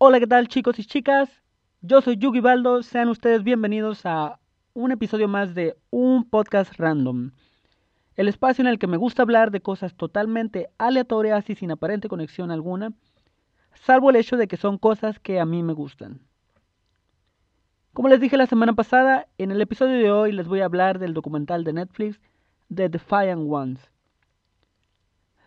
Hola, ¿qué tal chicos y chicas? Yo soy Yugi Baldo, sean ustedes bienvenidos a un episodio más de un podcast random. El espacio en el que me gusta hablar de cosas totalmente aleatorias y sin aparente conexión alguna, salvo el hecho de que son cosas que a mí me gustan. Como les dije la semana pasada, en el episodio de hoy les voy a hablar del documental de Netflix The Defiant Ones.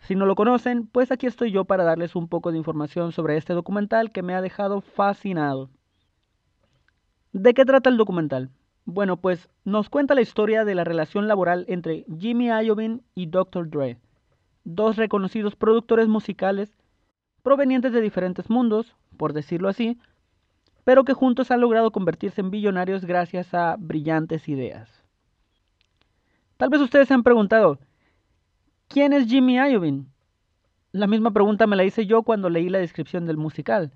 Si no lo conocen, pues aquí estoy yo para darles un poco de información sobre este documental que me ha dejado fascinado. ¿De qué trata el documental? Bueno, pues nos cuenta la historia de la relación laboral entre Jimmy Iovine y Dr. Dre, dos reconocidos productores musicales provenientes de diferentes mundos, por decirlo así, pero que juntos han logrado convertirse en billonarios gracias a brillantes ideas. Tal vez ustedes se han preguntado, ¿Quién es Jimmy Iovine? La misma pregunta me la hice yo cuando leí la descripción del musical.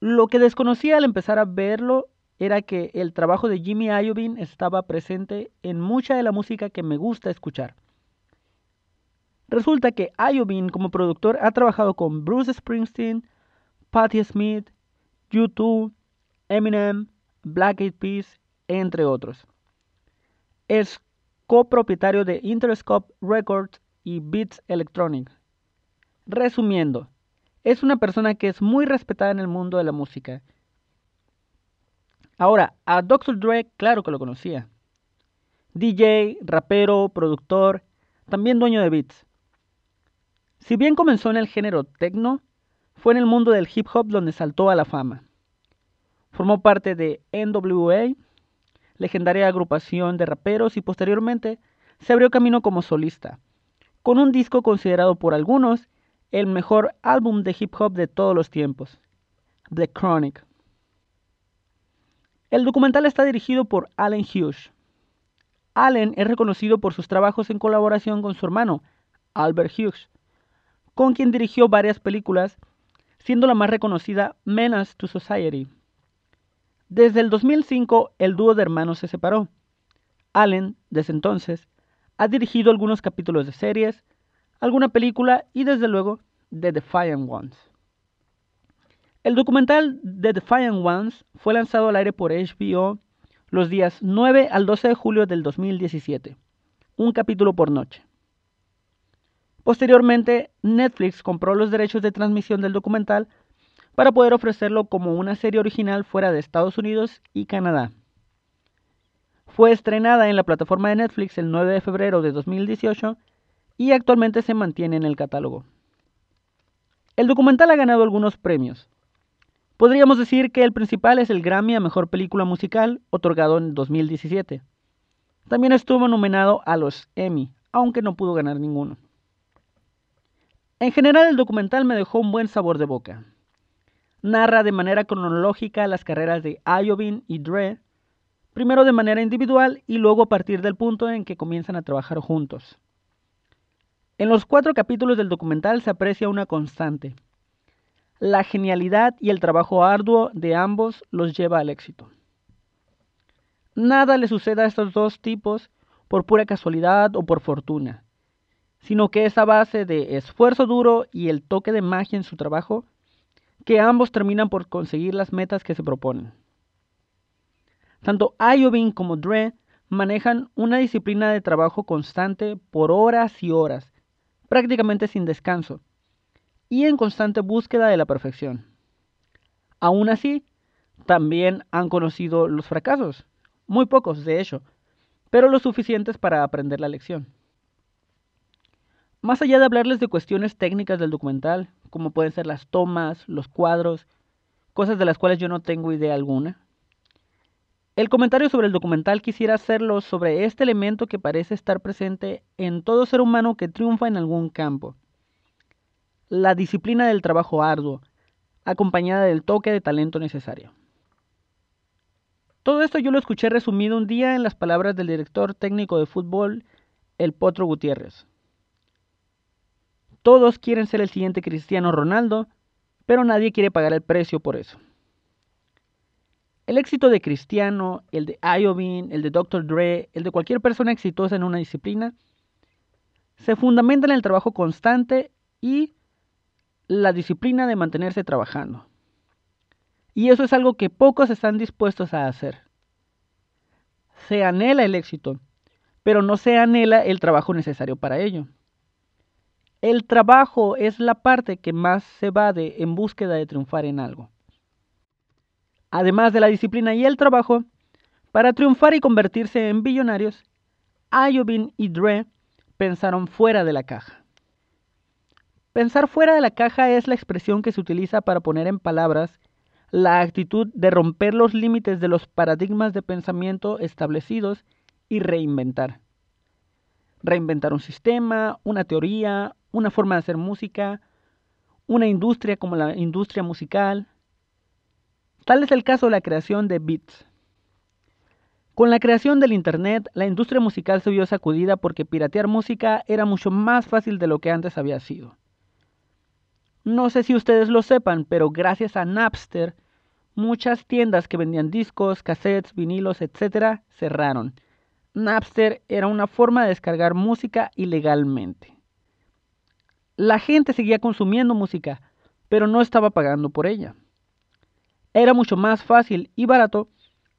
Lo que desconocía al empezar a verlo era que el trabajo de Jimmy Iovine estaba presente en mucha de la música que me gusta escuchar. Resulta que Iovine como productor ha trabajado con Bruce Springsteen, Patti Smith, U2, Eminem, Black Eyed Peas, entre otros. Es copropietario de Interscope Records y Beats Electronics. Resumiendo, es una persona que es muy respetada en el mundo de la música. Ahora, a Dr. Dre, claro que lo conocía. DJ, rapero, productor, también dueño de beats. Si bien comenzó en el género techno, fue en el mundo del hip hop donde saltó a la fama. Formó parte de NWA, legendaria agrupación de raperos y posteriormente se abrió camino como solista, con un disco considerado por algunos el mejor álbum de hip hop de todos los tiempos, The Chronic. El documental está dirigido por Allen Hughes. Allen es reconocido por sus trabajos en colaboración con su hermano, Albert Hughes, con quien dirigió varias películas, siendo la más reconocida Menace to Society. Desde el 2005 el dúo de hermanos se separó. Allen, desde entonces, ha dirigido algunos capítulos de series, alguna película y desde luego The Defiant Ones. El documental The Defiant Ones fue lanzado al aire por HBO los días 9 al 12 de julio del 2017, un capítulo por noche. Posteriormente, Netflix compró los derechos de transmisión del documental para poder ofrecerlo como una serie original fuera de Estados Unidos y Canadá. Fue estrenada en la plataforma de Netflix el 9 de febrero de 2018 y actualmente se mantiene en el catálogo. El documental ha ganado algunos premios. Podríamos decir que el principal es el Grammy a Mejor Película Musical, otorgado en 2017. También estuvo nominado a los Emmy, aunque no pudo ganar ninguno. En general el documental me dejó un buen sabor de boca narra de manera cronológica las carreras de Iovine y Dre, primero de manera individual y luego a partir del punto en que comienzan a trabajar juntos. En los cuatro capítulos del documental se aprecia una constante. La genialidad y el trabajo arduo de ambos los lleva al éxito. Nada le sucede a estos dos tipos por pura casualidad o por fortuna, sino que es a base de esfuerzo duro y el toque de magia en su trabajo que ambos terminan por conseguir las metas que se proponen. Tanto Iovine como Dre manejan una disciplina de trabajo constante por horas y horas, prácticamente sin descanso, y en constante búsqueda de la perfección. Aún así, también han conocido los fracasos, muy pocos de hecho, pero lo suficientes para aprender la lección. Más allá de hablarles de cuestiones técnicas del documental, como pueden ser las tomas, los cuadros, cosas de las cuales yo no tengo idea alguna, el comentario sobre el documental quisiera hacerlo sobre este elemento que parece estar presente en todo ser humano que triunfa en algún campo. La disciplina del trabajo arduo, acompañada del toque de talento necesario. Todo esto yo lo escuché resumido un día en las palabras del director técnico de fútbol, el Potro Gutiérrez. Todos quieren ser el siguiente Cristiano Ronaldo, pero nadie quiere pagar el precio por eso. El éxito de Cristiano, el de Iovine, el de Dr. Dre, el de cualquier persona exitosa en una disciplina, se fundamenta en el trabajo constante y la disciplina de mantenerse trabajando. Y eso es algo que pocos están dispuestos a hacer. Se anhela el éxito, pero no se anhela el trabajo necesario para ello. El trabajo es la parte que más se de en búsqueda de triunfar en algo. Además de la disciplina y el trabajo, para triunfar y convertirse en billonarios, Ayobin y Dre pensaron fuera de la caja. Pensar fuera de la caja es la expresión que se utiliza para poner en palabras la actitud de romper los límites de los paradigmas de pensamiento establecidos y reinventar. Reinventar un sistema, una teoría, una forma de hacer música, una industria como la industria musical. Tal es el caso de la creación de beats. Con la creación del Internet, la industria musical se vio sacudida porque piratear música era mucho más fácil de lo que antes había sido. No sé si ustedes lo sepan, pero gracias a Napster, muchas tiendas que vendían discos, cassettes, vinilos, etc., cerraron. Napster era una forma de descargar música ilegalmente. La gente seguía consumiendo música, pero no estaba pagando por ella. Era mucho más fácil y barato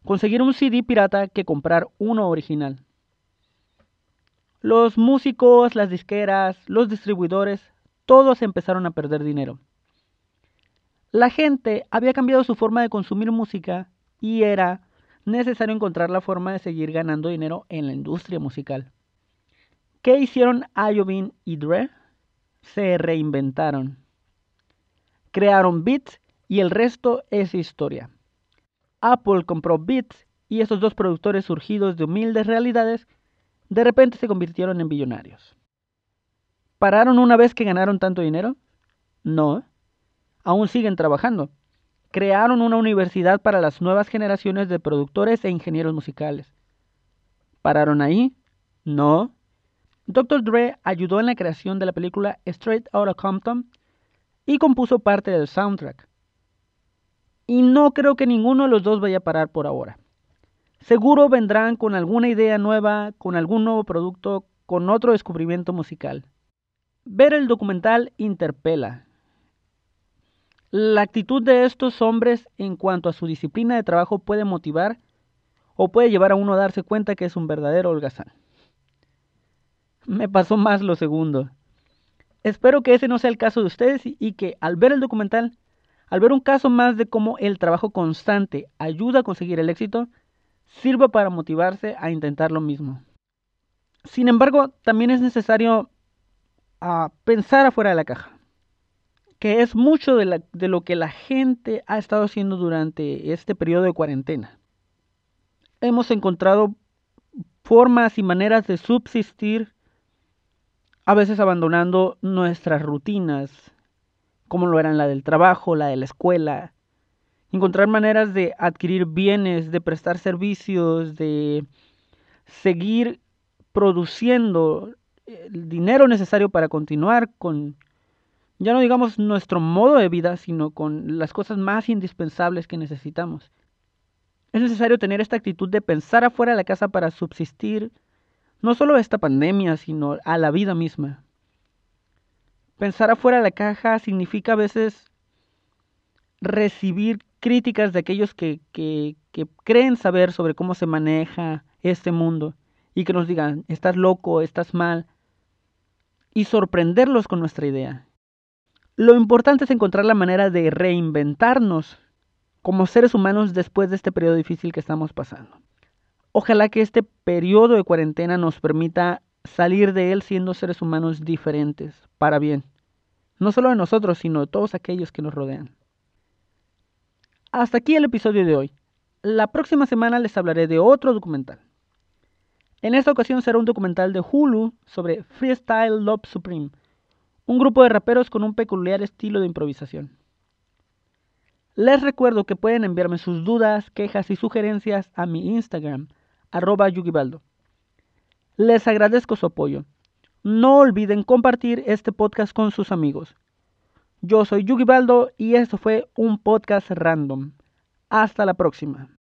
conseguir un CD pirata que comprar uno original. Los músicos, las disqueras, los distribuidores, todos empezaron a perder dinero. La gente había cambiado su forma de consumir música y era necesario encontrar la forma de seguir ganando dinero en la industria musical. ¿Qué hicieron Ayovin y Dre? Se reinventaron. Crearon Beats y el resto es historia. Apple compró Beats y esos dos productores surgidos de humildes realidades de repente se convirtieron en billonarios. ¿Pararon una vez que ganaron tanto dinero? No. Aún siguen trabajando. Crearon una universidad para las nuevas generaciones de productores e ingenieros musicales. ¿Pararon ahí? No. Dr. Dre ayudó en la creación de la película Straight Outta Compton y compuso parte del soundtrack. Y no creo que ninguno de los dos vaya a parar por ahora. Seguro vendrán con alguna idea nueva, con algún nuevo producto, con otro descubrimiento musical. Ver el documental interpela. La actitud de estos hombres en cuanto a su disciplina de trabajo puede motivar o puede llevar a uno a darse cuenta que es un verdadero holgazán. Me pasó más lo segundo. Espero que ese no sea el caso de ustedes y que al ver el documental al ver un caso más de cómo el trabajo constante ayuda a conseguir el éxito, sirva para motivarse a intentar lo mismo. Sin embargo, también es necesario ah, pensar afuera de la caja, que es mucho de, de lo que la gente ha estado haciendo durante este periodo de cuarentena. Hemos encontrado formas y maneras de subsistir, a veces abandonando nuestras rutinas, como lo eran la del trabajo, la de la escuela. Encontrar maneras de adquirir bienes, de prestar servicios, de seguir produciendo el dinero necesario para continuar con, ya no digamos nuestro modo de vida, sino con las cosas más indispensables que necesitamos. Es necesario tener esta actitud de pensar afuera de la casa para subsistir, no solo a esta pandemia, sino a la vida misma. Pensar afuera de la caja significa a veces recibir críticas de aquellos que, que, creen saber sobre cómo se maneja este mundo y que nos digan, estás loco, estás mal, y sorprenderlos con nuestra idea. Lo importante es encontrar la manera de reinventarnos como seres humanos después de este periodo difícil que estamos pasando. Ojalá que este periodo de cuarentena nos permita salir de él siendo seres humanos diferentes, para bien. No solo de nosotros, sino de todos aquellos que nos rodean. Hasta aquí el episodio de hoy. La próxima semana les hablaré de otro documental. En esta ocasión será un documental de Hulu sobre Freestyle Love Supreme, un grupo de raperos con un peculiar estilo de improvisación. Les recuerdo que pueden enviarme sus dudas, quejas y sugerencias a mi Instagram, arroba yugibaldo. Les agradezco su apoyo. No olviden compartir este podcast con sus amigos. Yo soy Yugi Baldo y esto fue un podcast random. Hasta la próxima.